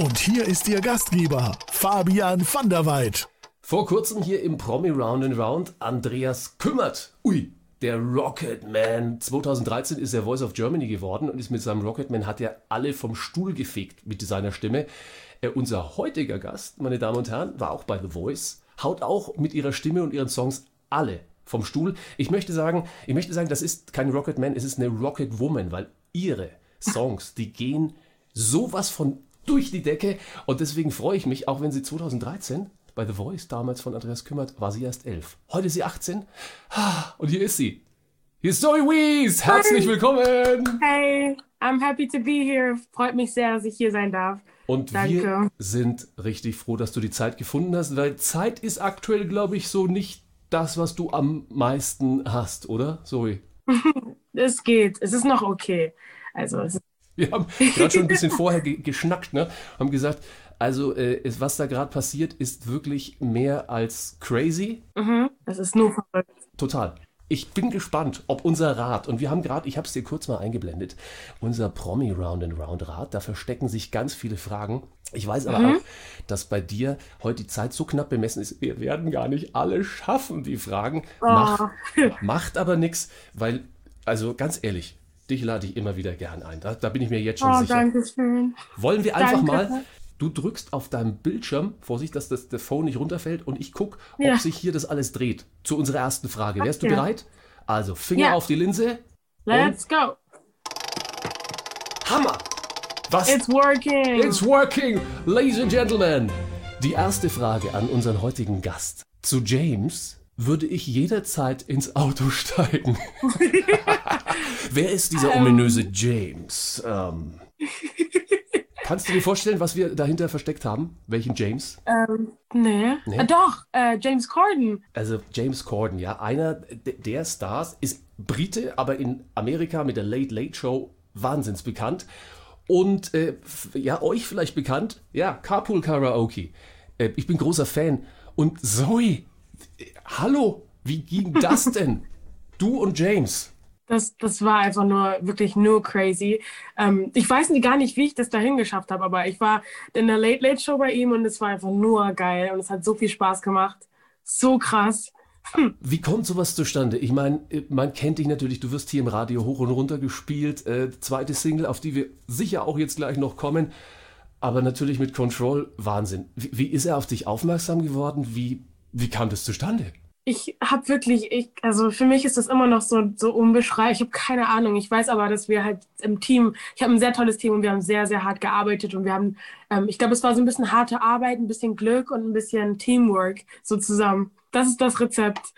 Und hier ist Ihr Gastgeber, Fabian van der Weid. Vor kurzem hier im Promi Round and Round Andreas Kümmert. Ui, der Rocketman. 2013 ist er Voice of Germany geworden und ist mit seinem Rocketman hat er alle vom Stuhl gefegt mit seiner Stimme. Äh, unser heutiger Gast, meine Damen und Herren, war auch bei The Voice, haut auch mit ihrer Stimme und ihren Songs alle vom Stuhl. Ich möchte sagen, ich möchte sagen, das ist kein Rocketman, es ist eine Rocket Woman, weil ihre Songs, die gehen sowas von durch die Decke und deswegen freue ich mich, auch wenn sie 2013 bei The Voice damals von Andreas Kümmert war sie erst elf. Heute ist sie 18 Ah, und hier ist sie. Hier ist Zoe Wees. Herzlich willkommen. Hey, I'm happy to be here. Freut mich sehr, dass ich hier sein darf. Und Danke. wir sind richtig froh, dass du die Zeit gefunden hast, weil Zeit ist aktuell, glaube ich, so nicht das, was du am meisten hast, oder, Zoe? Es geht. Es ist noch okay. Also, es ist, Wir haben gerade schon ein bisschen vorher ge geschnackt, ne? Haben gesagt, also äh, es, was da gerade passiert, ist wirklich mehr als crazy. es ist nur verrückt. Total. Ich bin gespannt, ob unser Rad, und wir haben gerade, ich habe es dir kurz mal eingeblendet, unser Promi Round and Round Rad, da verstecken sich ganz viele Fragen. Ich weiß aber auch, dass bei dir heute die Zeit so knapp bemessen ist, wir werden gar nicht alle schaffen, die Fragen. Macht, macht aber nichts, weil, also ganz ehrlich, dich lade ich immer wieder gern ein. Da, da bin ich mir jetzt schon Oh, sicher. danke schön. Wollen wir einfach Danke. mal, du drückst auf deinem Bildschirm, Vorsicht, dass das, der Phone nicht runterfällt und ich gucke, ob Ja. sich hier das alles dreht. Zu unserer ersten Frage. Wärst du Okay. bereit? Also, Finger Ja. auf die Linse. Let's go. Hammer! Was? It's working. It's working! Ladies and Gentlemen, die erste Frage an unseren heutigen Gast. Zu James würde ich jederzeit ins Auto steigen. Wer ist dieser ominöse James? Ähm, kannst du dir vorstellen, was wir dahinter versteckt haben? Welchen James? ähm, nee. Nee? Äh, doch, äh, James Corden. Also James Corden, ja, einer de- der Stars, ist Brite, aber in Amerika mit der Late Late Show wahnsinns bekannt. Und äh, ja, euch vielleicht bekannt, ja, Carpool Karaoke. Äh, ich bin großer Fan. Und Zoe, hallo, wie ging das denn? Du und James. Das, das war einfach nur, wirklich nur crazy. Ähm, ich weiß nicht, gar nicht, wie ich das dahin geschafft habe, aber ich war in der Late Late Show bei ihm und es war einfach nur geil und es hat so viel Spaß gemacht. So krass. Wie kommt sowas zustande? Ich meine, man kennt dich natürlich, du wirst hier im Radio hoch und runter gespielt. Äh, zweite Single, auf die wir sicher auch jetzt gleich noch kommen. Aber natürlich mit Control, Wahnsinn. Wie, wie ist er auf dich aufmerksam geworden? Wie, wie kam das zustande? Ich habe wirklich, ich, also für mich ist das immer noch so, so unbeschreiblich. Ich habe keine Ahnung. Ich weiß aber, dass wir halt im Team, ich habe ein sehr tolles Team und wir haben sehr, sehr hart gearbeitet und wir haben, ähm, ich glaube, es war so ein bisschen harte Arbeit, ein bisschen Glück und ein bisschen Teamwork so zusammen. Das ist das Rezept.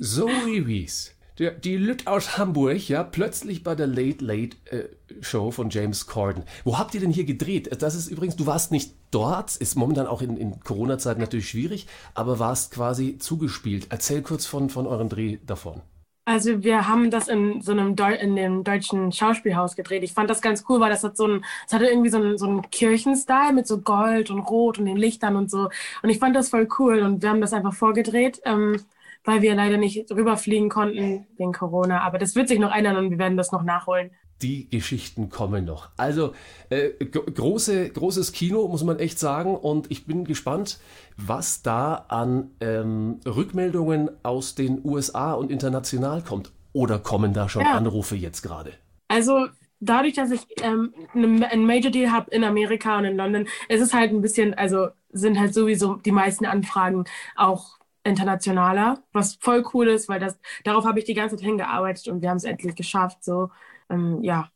Zoe Wies, der, die Lüt aus Hamburg, ja, plötzlich bei der Late Late äh, Show von James Corden. Wo habt ihr denn hier gedreht? Das ist übrigens, du warst nicht dort, ist momentan auch in, in Corona-Zeiten natürlich schwierig, aber warst quasi zugespielt. Erzähl kurz von, von eurem Dreh davon. Also wir haben das in so einem Deu in dem deutschen Schauspielhaus gedreht. Ich fand das ganz cool, weil das hat so ein, es hatte irgendwie so einen, so einen Kirchenstyle mit so Gold und Rot und den Lichtern und so. Und ich fand das voll cool und wir haben das einfach vorgedreht, ähm, weil wir leider nicht rüberfliegen konnten wegen Corona. Aber das wird sich noch ändern und wir werden das noch nachholen. Die Geschichten kommen noch. Also äh, gro- große, großes Kino, muss man echt sagen. Und ich bin gespannt, was da an ähm, Rückmeldungen aus den USA und international kommt. Oder kommen da schon Ja. Anrufe jetzt gerade? Also dadurch, dass ich ähm, ne- einen Major Deal habe in Amerika und in London, ist es halt ein bisschen, also sind halt sowieso die meisten Anfragen auch internationaler, was voll cool ist, weil das darauf habe ich die ganze Zeit hingearbeitet und wir haben es endlich geschafft. So, ähm, ja.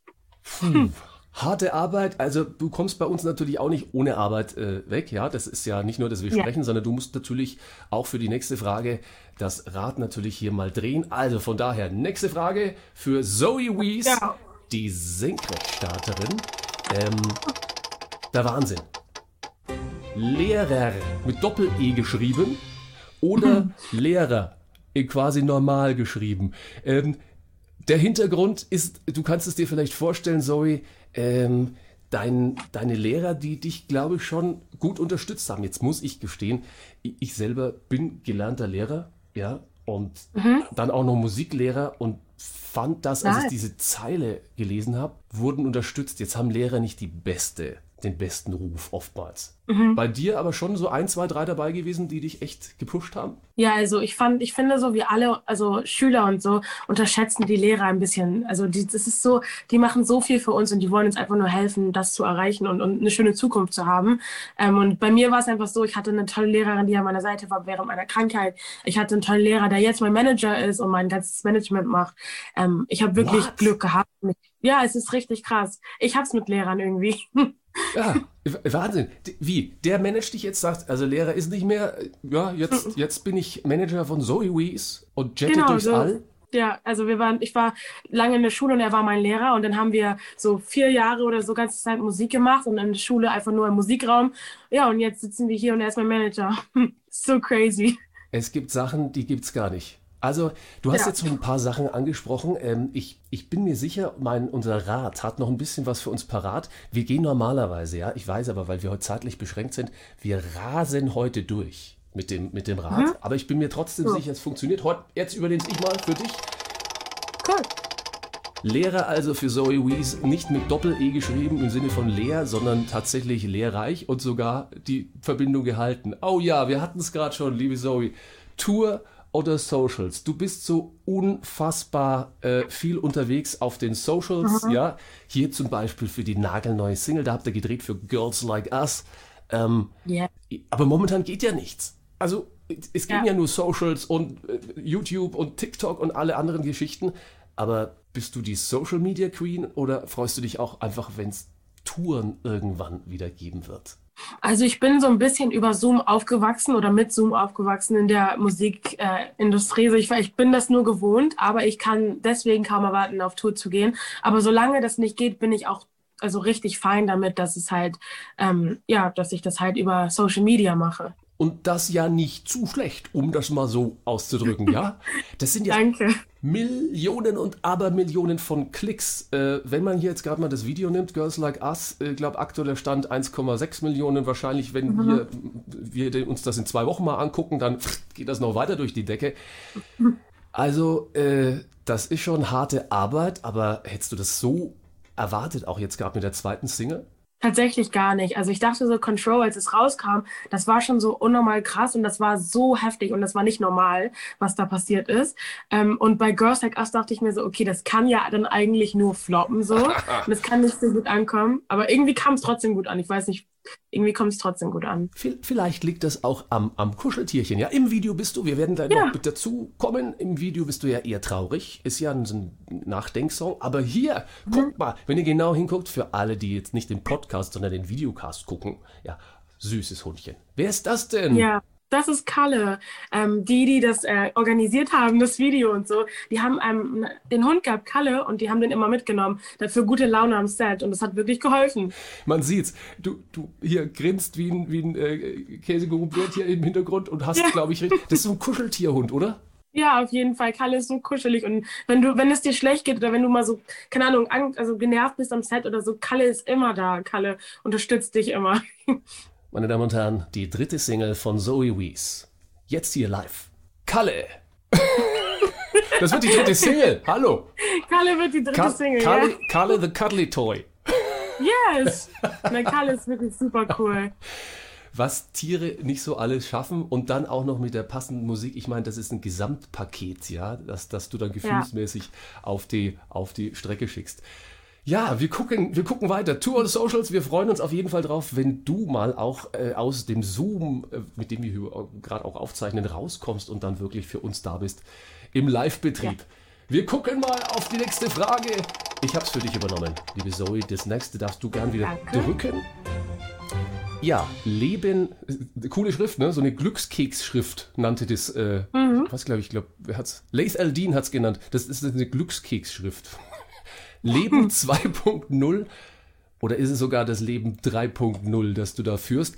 Harte Arbeit, also du kommst bei uns natürlich auch nicht ohne Arbeit äh, weg, ja. Das ist ja nicht nur, dass wir Ja. sprechen, sondern du musst natürlich auch für die nächste Frage das Rad natürlich hier mal drehen. Also von daher, nächste Frage für Zoe Wees, Ja. die Senkrechtstarterin. Ähm, der Wahnsinn. Lehrer mit Doppel-E geschrieben oder Lehrer in quasi normal geschrieben. Ähm, der Hintergrund ist, du kannst es dir vielleicht vorstellen, Zoe, ähm, dein, deine Lehrer, die dich, glaube ich, schon gut unterstützt haben. Jetzt muss ich gestehen, ich, selber bin gelernter Lehrer, ja, und dann auch noch Musiklehrer und fand das, als ich diese Zeile gelesen habe, wurden unterstützt. Jetzt haben Lehrer nicht die beste, den besten Ruf oftmals. Bei dir aber schon so ein, zwei, drei dabei gewesen, die dich echt gepusht haben? Ja, also ich fand, ich finde so, wie alle, also Schüler und so, unterschätzen die Lehrer ein bisschen. Also die, das ist so, die machen so viel für uns und die wollen uns einfach nur helfen, das zu erreichen und, und eine schöne Zukunft zu haben. Ähm, und bei mir war es einfach so, ich hatte eine tolle Lehrerin, die an meiner Seite war während meiner Krankheit. Ich hatte einen tollen Lehrer, der jetzt mein Manager ist und mein ganzes Management macht. Ähm, ich habe wirklich What? Glück gehabt. Ja, es ist richtig krass. Ich hab's mit Lehrern irgendwie. Ja, Wahnsinn. Wie? Der managt dich jetzt, sagt, also Lehrer ist nicht mehr, ja, jetzt, jetzt bin ich Manager von Zoe Wees und jette Genau, durchs so. All. Ja, also wir waren, ich war lange in der Schule und er war mein Lehrer und dann haben wir so vier Jahre oder so ganze Zeit Musik gemacht und in der Schule einfach nur im Musikraum. Ja, und jetzt sitzen wir hier und er ist mein Manager. so crazy. Es gibt Sachen, die gibt's gar nicht. Also, du hast Ja. jetzt so ein paar Sachen angesprochen. Ähm, ich, ich bin mir sicher, mein, unser Rat hat noch ein bisschen was für uns parat. Wir gehen normalerweise, ja, ich weiß aber, weil wir heute zeitlich beschränkt sind, wir rasen heute durch mit dem, mit dem Rat. Aber ich bin mir trotzdem So. sicher, es funktioniert. Heute, jetzt übernehme ich mal für dich. Cool. Lehrer also für Zoe Wees nicht mit Doppel-E geschrieben im Sinne von leer, sondern tatsächlich lehrreich und sogar die Verbindung gehalten. Oh ja, wir hatten es gerade schon, liebe Zoe. Tour oder Socials? Du bist so unfassbar äh, viel unterwegs auf den Socials, ja. Hier zum Beispiel für die nagelneue Single, da habt ihr gedreht für Girls Like Us. Ähm, Yeah. aber momentan geht ja nichts. Also es gehen ja, Ja. nur Socials und äh, YouTube und TikTok und alle anderen Geschichten. Aber bist du die Social Media Queen oder freust du dich auch einfach, wenn es Touren irgendwann wieder geben wird? Also ich bin so ein bisschen über Zoom aufgewachsen oder mit Zoom aufgewachsen in der Musikindustrie. Äh, ich, ich bin das nur gewohnt, aber ich kann deswegen kaum erwarten, auf Tour zu gehen. Aber solange das nicht geht, bin ich auch also richtig fein damit, dass es halt, ähm, ja, dass ich das halt über Social Media mache. Und das ja nicht zu schlecht, um das mal so auszudrücken, ja? Das sind ja Danke. Millionen und Abermillionen von Klicks. Äh, wenn man hier jetzt gerade mal das Video nimmt, Girls Like Us, ich äh, glaube aktueller Stand 1,6 Millionen. Wahrscheinlich, wenn wir, wir uns das in zwei Wochen mal angucken, dann geht das noch weiter durch die Decke. Also, äh, das ist schon harte Arbeit, aber hättest du das so erwartet, auch jetzt gerade mit der zweiten Single? Tatsächlich gar nicht. Also ich dachte so, Control, als es rauskam, das war schon so unnormal krass und das war so heftig und das war nicht normal, was da passiert ist. Ähm, und bei Girls Like Us dachte ich mir so, okay, das kann ja dann eigentlich nur floppen so und das kann nicht so gut ankommen. Aber irgendwie kam es trotzdem gut an. Ich weiß nicht, irgendwie kommt es trotzdem gut an. Vi- Vielleicht liegt das auch am, am Kuscheltierchen. Ja, im Video bist du, wir werden gleich Ja. noch mit dazu kommen. Im Video bist du ja eher traurig. Ist ja ein, so ein Nachdenksong. Aber hier, Mhm. guckt mal, wenn ihr genau hinguckt, für alle, die jetzt nicht den Podcast, sondern den Videocast gucken, ja, süßes Hundchen. Wer ist das denn? Ja, das ist Kalle. Ähm, die, die das äh, organisiert haben, das Video und so, die haben ähm, den Hund gehabt, Kalle, und die haben den immer mitgenommen. Dafür gute Laune am Set und das hat wirklich geholfen. Man sieht's. Du, du hier grinst wie ein, wie ein äh, Käsegrubenwirt hier im Hintergrund und hast, Ja. glaube ich, richtig- das ist so ein Kuscheltierhund, oder? Ja, auf jeden Fall. Kalle ist so kuschelig. Und wenn du, wenn es dir schlecht geht oder wenn du mal so, keine Ahnung, also genervt bist am Set oder so, Kalle ist immer da. Kalle unterstützt dich immer. Meine Damen und Herren, die dritte Single von Zoe Wees. Jetzt hier live. Kalle! Das wird die dritte Single. Hallo. Kalle wird die dritte Ka Single, Kalle, Kalle the Cuddly Toy. ja? Yes! Na, Kalle ist wirklich super cool. Was Tiere nicht so alles schaffen und dann auch noch mit der passenden Musik. Ich meine, das ist ein Gesamtpaket, ja, das, das du dann gefühlsmäßig auf, die, auf die Strecke schickst. Ja, wir gucken, wir gucken weiter. Tour on Socials, wir freuen uns auf jeden Fall drauf, wenn du mal auch äh, aus dem Zoom, äh, mit dem wir hier gerade auch aufzeichnen, rauskommst und dann wirklich für uns da bist im Live-Betrieb. Wir gucken mal auf die nächste Frage. Ich habe es für dich übernommen, liebe Zoe. Das nächste darfst du gern wieder Danke. drücken. Ja, Leben, äh, coole Schrift, ne? So eine Glückskeksschrift nannte das, äh, was glaube ich, glaube, wer hat's? Laith Aldin hat's genannt. Das ist eine Glückskeksschrift. Leben 2.0 Oder ist es sogar das Leben 3.0, das du da führst?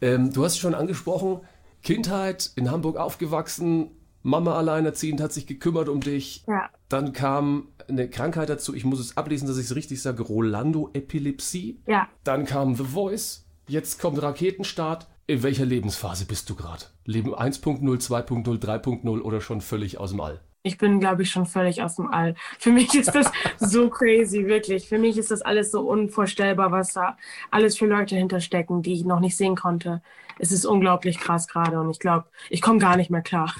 Ähm, du hast schon angesprochen, Kindheit, in Hamburg aufgewachsen, Mama alleinerziehend hat sich gekümmert um dich. Ja. Dann kam eine Krankheit dazu, ich muss es ablesen, dass ich es richtig sage, Rolando-Epilepsie. Ja. Dann kam The Voice, jetzt kommt Raketenstart. In welcher Lebensphase bist du gerade? Leben 1.0, 2.0, 3.0 oder schon völlig aus dem All? Ich bin, glaube ich, schon völlig aus dem All. Für mich ist das so crazy, wirklich. Für mich ist das alles so unvorstellbar, was da alles für Leute hinterstecken, die ich noch nicht sehen konnte. Es ist unglaublich krass gerade und ich glaube, ich komme gar nicht mehr klar.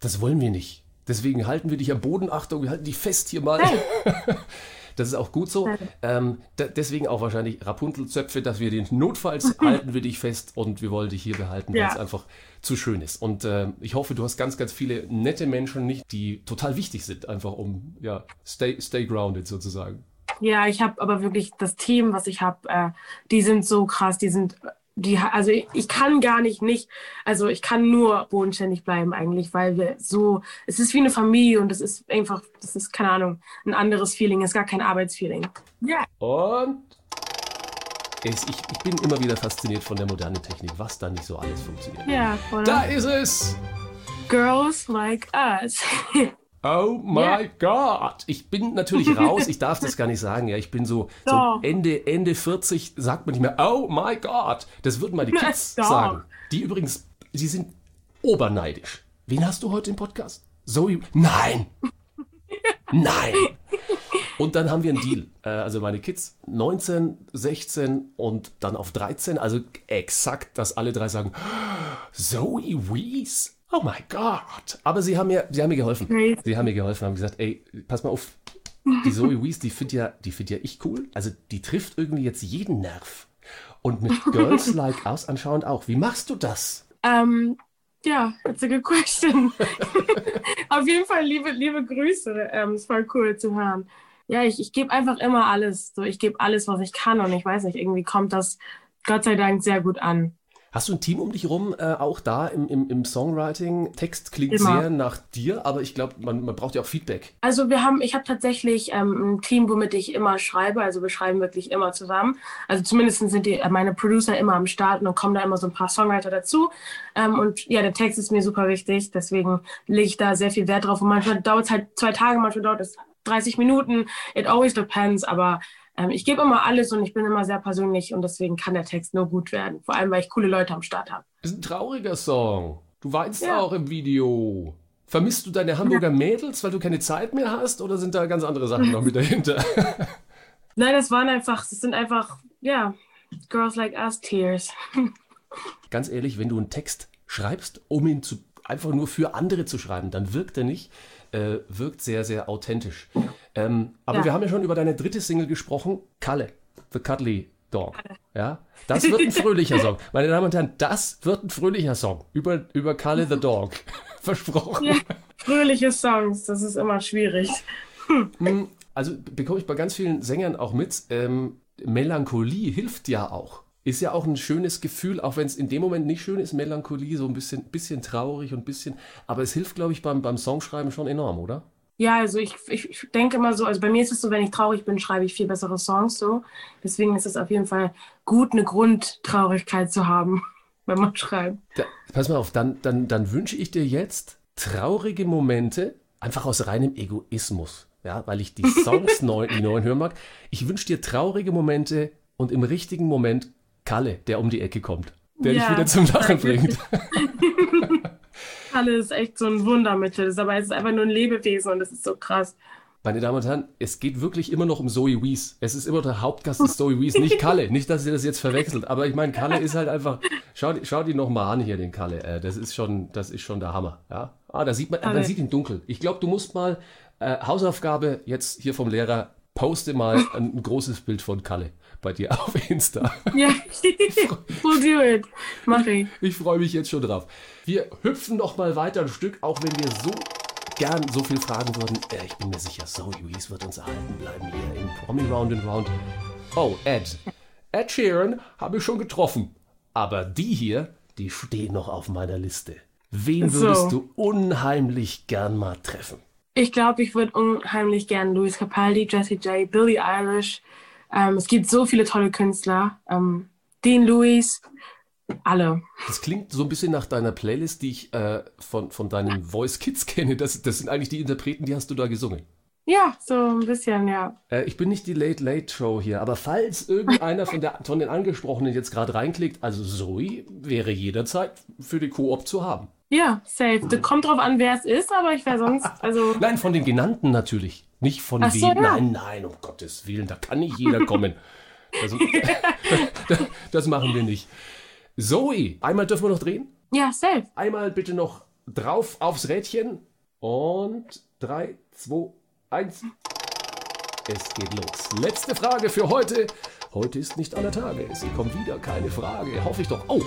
Das wollen wir nicht. Deswegen halten wir dich am Boden. Achtung, wir halten dich fest hier mal. Das ist auch gut so. Ähm, deswegen auch wahrscheinlich Rapunzelzöpfe, dass wir den notfalls halten wir dich fest und wir wollen dich hier behalten, weil Ja. es einfach zu schön ist. Und ähm, ich hoffe, du hast ganz, ganz viele nette Menschen nicht, die total wichtig sind, einfach um ja stay, stay grounded sozusagen. Ja, ich habe aber wirklich das Team, was ich habe, äh, die sind so krass, die sind, die, also ich, kann gar nicht nicht, also ich kann nur bodenständig bleiben eigentlich, weil wir so, es ist wie eine Familie und es ist einfach, das ist keine Ahnung, ein anderes Feeling, es ist gar kein Arbeitsfeeling. Ja, Und es, ich, ich bin immer wieder fasziniert von der modernen Technik, was da nicht so alles funktioniert. ja, oder? Da ist es! Girls like us. Oh my God! Ich bin natürlich raus, ich darf das gar nicht sagen, ja. Ich bin so, so. Ende, Ende 40, sagt man nicht mehr, oh my God! Das würden mal die Kids Doch. sagen. Die übrigens, sie sind oberneidisch. Wen hast du heute im Podcast? Zoe? Nein! Nein! Und dann haben wir einen Deal. Äh, Also meine Kids 19, 16 und dann auf 13. Also exakt, dass alle drei sagen, Zoe Wees? Oh my God. Aber sie haben mir, sie haben mir geholfen. Crazy. Sie haben mir geholfen, haben gesagt, ey, pass mal auf. Die Zoe Wees, die findet ja, die findet ja ich cool. Also die trifft irgendwie jetzt jeden Nerv. Und mit Girls Like Us anscheinend auch. Wie machst du das? Ähm, ja, that's a good question. Auf jeden Fall liebe, liebe Grüße. Ähm, es war cool zu hören. Ja, ich, ich gebe einfach immer alles. So, ich gebe alles, was ich kann und ich weiß nicht, irgendwie kommt das Gott sei Dank sehr gut an. Hast du ein Team um dich rum, äh, auch da im, im, im Songwriting? Text klingt Immer. sehr nach dir, aber ich glaube, man, man braucht ja auch Feedback. Also wir haben, ich habe tatsächlich ähm, ein Team, womit ich immer schreibe. Also wir schreiben wirklich immer zusammen. Also zumindest sind die, äh, meine Producer immer am Start und dann kommen da immer so ein paar Songwriter dazu. Ähm, und ja, der Text ist mir super wichtig, deswegen lege ich da sehr viel Wert drauf. Und manchmal dauert es halt zwei Tage, manchmal dauert es 30 Minuten. It always depends, aber ähm, ich gebe immer alles und ich bin immer sehr persönlich und deswegen kann der Text nur gut werden. Vor allem, weil ich coole Leute am Start habe. Ist ein trauriger Song. Du weinst Ja. auch im Video. Vermisst du deine Hamburger Mädels, weil du keine Zeit mehr hast, oder sind da ganz andere Sachen noch mit dahinter? Nein, das waren einfach, das sind einfach, ja, Girls Like Us Tears. ganz ehrlich, wenn du einen Text schreibst, um ihn zu, einfach nur für andere zu schreiben, dann wirkt er nicht, äh, wirkt sehr, sehr authentisch. Ähm, aber Ja. wir haben ja schon über deine dritte Single gesprochen, Kalle, The Cuddly Dog. Ja, das wird ein fröhlicher Song. Meine Damen und Herren, das wird ein fröhlicher Song über, über Kalle the Dog. Versprochen. Ja, fröhliche Songs, das ist immer schwierig. Also bekomme ich bei ganz vielen Sängern auch mit, ähm, Melancholie hilft ja auch. Ist ja auch ein schönes Gefühl, auch wenn es in dem Moment nicht schön ist, Melancholie, so ein bisschen, bisschen traurig und ein bisschen, aber es hilft, glaube ich, beim, beim Songschreiben schon enorm, oder? Ja, also ich, ich, denke immer so, also bei mir ist es so, wenn ich traurig bin, schreibe ich viel bessere Songs so. Deswegen ist es auf jeden Fall gut, eine Grundtraurigkeit zu haben, wenn man schreibt. Da, pass mal auf, dann, dann, dann wünsche ich dir jetzt traurige Momente, einfach aus reinem Egoismus, ja, weil ich die Songs neu, die neuen hören mag. Ich wünsche dir traurige Momente und im richtigen Moment Kalle, der um die Ecke kommt, der dich Ja, wieder zum Lachen bringt. Kalle ist echt so ein Wundermittel, ist aber es ist einfach nur ein Lebewesen und das ist so krass. Meine Damen und Herren, es geht wirklich immer noch um Zoe Wees. Es ist immer der Hauptgast ist Zoe Wees, nicht Kalle. Nicht, dass ihr das jetzt verwechselt. Aber ich meine, Kalle ist halt einfach. Schau, schau die noch mal an hier, den Kalle. Äh, das ist schon, das ist schon der Hammer. Ja. Ah, da sieht man, man sieht ihn dunkel. Ich glaube, du musst mal äh, Hausaufgabe jetzt hier vom Lehrer poste mal ein großes Bild von Kalle bei dir auf Insta. Ja, we'll do it. Mach ich. Ich freue mich jetzt schon drauf. Wir hüpfen noch mal weiter ein Stück, auch wenn wir so gern so viel fragen würden. Äh, ich bin mir sicher, Zoe Wees wird uns erhalten bleiben hier im Promi Round and Round. Oh, Ed. Ed Sheeran habe ich schon getroffen. Aber die hier, die stehen noch auf meiner Liste. Wen So. würdest du unheimlich gern mal treffen? Ich glaube, ich würde unheimlich gern Louis Capaldi, Jessie J, Billie Eilish, Ähm, es gibt so viele tolle Künstler. Ähm, Dean Lewis, alle. Das klingt so ein bisschen nach deiner Playlist, die ich äh, von, von deinen Voice Kids kenne. Das, das sind eigentlich die Interpreten, die hast du da gesungen. Ja, so ein bisschen, ja. Äh, ich bin nicht die Late Late Show hier, aber falls irgendeiner von, der, von den Angesprochenen jetzt gerade reinklickt, also Zoe wäre jederzeit für die Koop zu haben. Ja, safe. Das kommt drauf an, wer es ist, aber ich wäre sonst, also. Nein, von den genannten natürlich. Nicht von Ach so, wem. ja. Nein, nein, um Gottes Willen, da kann nicht jeder kommen. Also, das machen wir nicht. Zoe, einmal dürfen wir noch drehen. Ja, safe. Einmal bitte noch drauf aufs Rädchen. Und 3, 2, 1. Es geht los. Letzte Frage für heute. Heute ist nicht aller Tage. Es kommt wieder keine Frage. Hoffe ich doch. Oh,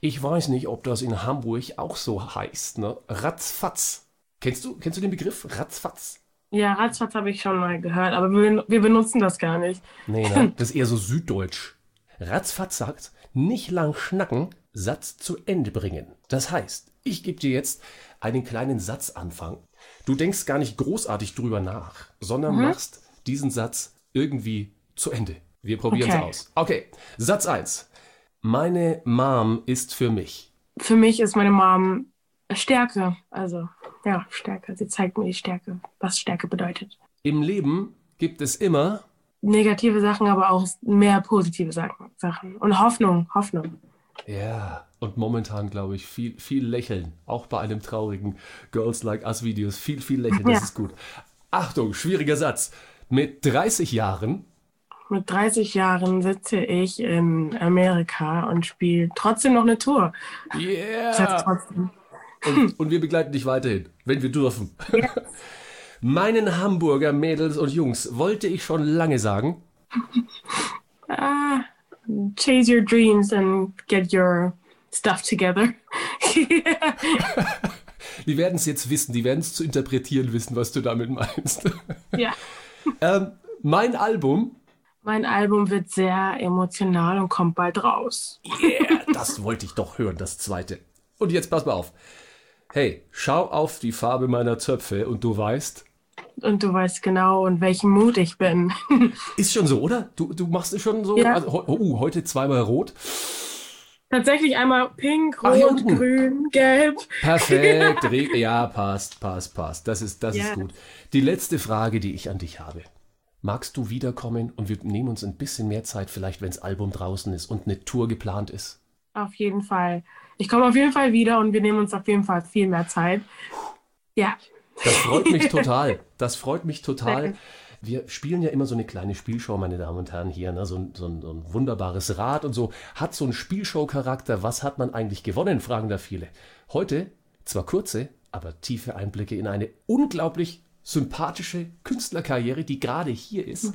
ich weiß nicht, ob das in Hamburg auch so heißt. Ne? Ratzfatz. Kennst du, kennst du den Begriff? Ratzfatz? Ja, Ratzfatz habe ich schon mal gehört, aber wir, wir benutzen das gar nicht. Nee, ne? das ist eher so süddeutsch. Ratzfatz sagt, nicht lang schnacken, Satz zu Ende bringen. Das heißt, ich gebe dir jetzt einen kleinen Satzanfang. Du denkst gar nicht großartig drüber nach, sondern machst diesen Satz irgendwie zu Ende. Wir probieren es Okay. aus. Okay, Satz 1. Meine Mom ist für mich. Für mich ist meine Mom Stärke. Also, ja, Stärke. Sie zeigt mir die Stärke, was Stärke bedeutet. Im Leben gibt es immer Negative Sachen, aber auch mehr positive Sachen. Und Hoffnung, Hoffnung. Ja, und momentan glaube ich viel, viel Lächeln. Auch bei einem traurigen Girls Like Us Videos. Viel, viel Lächeln, das Ja. ist gut. Achtung, schwieriger Satz. Mit 30 Jahren, Mit 30 Jahren sitze ich in Amerika und spiele trotzdem noch eine Tour. Yeah! Und, und wir begleiten dich weiterhin, wenn wir dürfen. Meinen Hamburger Mädels und Jungs wollte ich schon lange sagen, Ah, chase your dreams and get your stuff together. die werden es jetzt wissen, die werden es zu interpretieren wissen, was du damit meinst. ja. ähm, mein Album, Mein Album wird sehr emotional und kommt bald raus. yeah, das wollte ich doch hören, das zweite. Und jetzt pass mal auf. Hey, schau auf die Farbe meiner Zöpfe und du weißt, Und du weißt genau, in welchem Mut ich bin. ist schon so, oder? Du, du machst es schon so, Ja. also, oh, heute zweimal rot. Tatsächlich einmal pink, Ach, rot, unten. grün, gelb. Perfekt, ja, passt, passt, passt. Das ist, das Ja. ist gut. Die letzte Frage, die ich an dich habe. Magst du wiederkommen und wir nehmen uns ein bisschen mehr Zeit, vielleicht wenn das Album draußen ist und eine Tour geplant ist? Auf jeden Fall. Ich komme auf jeden Fall wieder und wir nehmen uns auf jeden Fall viel mehr Zeit. Ja. Das freut mich total. Das freut mich total. Wir spielen ja immer so eine kleine Spielshow, meine Damen und Herren, hier. Ne? So, ein, so, ein, so ein wunderbares Rad und so. Hat so einen Spielshow-Charakter. Was hat man eigentlich gewonnen, fragen da viele. Heute zwar kurze, aber tiefe Einblicke in eine unglaublich sympathische Künstlerkarriere, die gerade hier ist.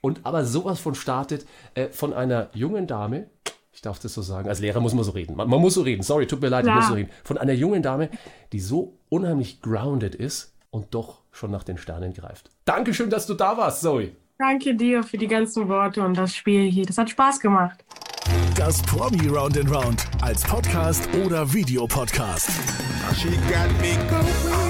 Und aber sowas von startet äh, von einer jungen Dame, ich darf das so sagen, als Lehrer muss man so reden. Man, man muss so reden, sorry, tut mir leid, ich Klar. muss so reden. Von einer jungen Dame, die so unheimlich grounded ist und doch schon nach den Sternen greift. Dankeschön, dass du da warst, Zoe. Danke dir für die ganzen Worte und das Spiel hier. Das hat Spaß gemacht. Das Promi Round and Round als Podcast oder Videopodcast. She got me going